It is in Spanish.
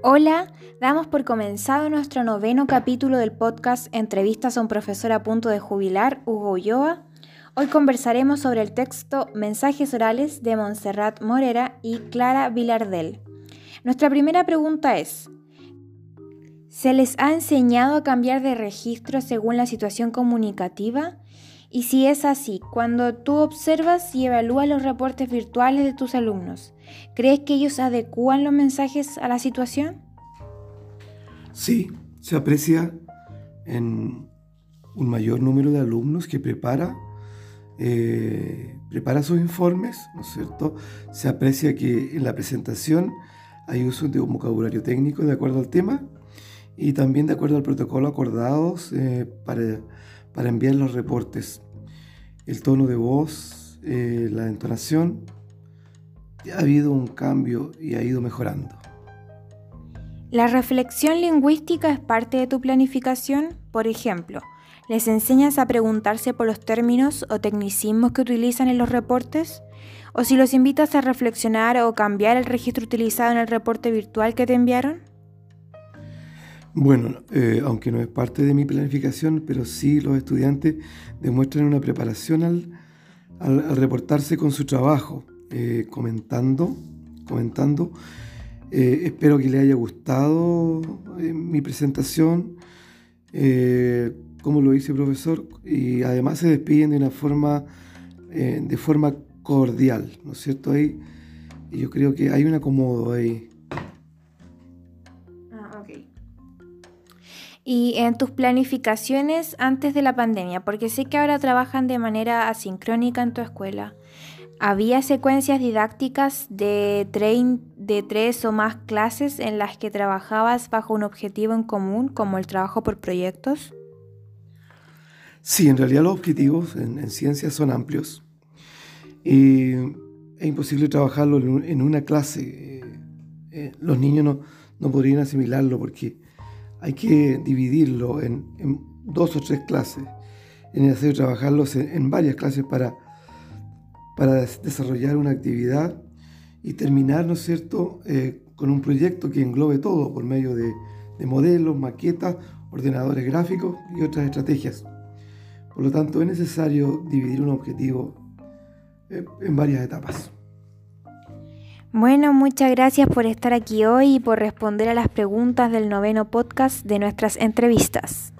Hola, damos por comenzado nuestro noveno capítulo del podcast Entrevistas a un profesor a punto de jubilar, Hugo Ulloa. Hoy conversaremos sobre el texto Mensajes orales de Montserrat Morera y Clara Vilardel. Nuestra primera pregunta es, ¿se les ha enseñado a cambiar de registro según la situación comunicativa? Y si es así, cuando tú observas y evalúas los reportes virtuales de tus alumnos, ¿crees que ellos adecúan los mensajes a la situación? Sí, se aprecia en un mayor número de alumnos que prepara, eh, prepara sus informes, ¿no es cierto? Se aprecia que en la presentación hay uso de un vocabulario técnico de acuerdo al tema y también de acuerdo al protocolo acordados eh, para para enviar los reportes. El tono de voz, eh, la entonación, ha habido un cambio y ha ido mejorando. ¿La reflexión lingüística es parte de tu planificación? Por ejemplo, ¿les enseñas a preguntarse por los términos o tecnicismos que utilizan en los reportes? ¿O si los invitas a reflexionar o cambiar el registro utilizado en el reporte virtual que te enviaron? Bueno, eh, aunque no es parte de mi planificación, pero sí los estudiantes demuestran una preparación al, reportarse con su trabajo, eh, comentando, comentando. Eh, espero que le haya gustado mi presentación, como lo dice el profesor, y además se despiden de una forma, de forma cordial, ¿no es cierto? Ahí, yo creo que hay un acomodo ahí. Y en tus planificaciones antes de la pandemia, porque sé que ahora trabajan de manera asincrónica en tu escuela. ¿Había secuencias didácticas de, de tres o más clases en las que trabajabas bajo un objetivo en común, como el trabajo por proyectos? Sí, en realidad los objetivos en, en ciencias son amplios. Y es imposible trabajarlo en, una clase. Eh, eh, los niños no, no podrían asimilarlo porque hay que dividirlo en, dos o tres clases. Es necesario trabajarlos en, varias clases para, para desarrollar una actividad y terminar, ¿no es cierto?, eh, con un proyecto que englobe todo por medio de, modelos, maquetas, ordenadores gráficos y otras estrategias. Por lo tanto, es necesario dividir un objetivo eh, en varias etapas. Bueno, muchas gracias por estar aquí hoy y por responder a las preguntas del noveno podcast de nuestras entrevistas.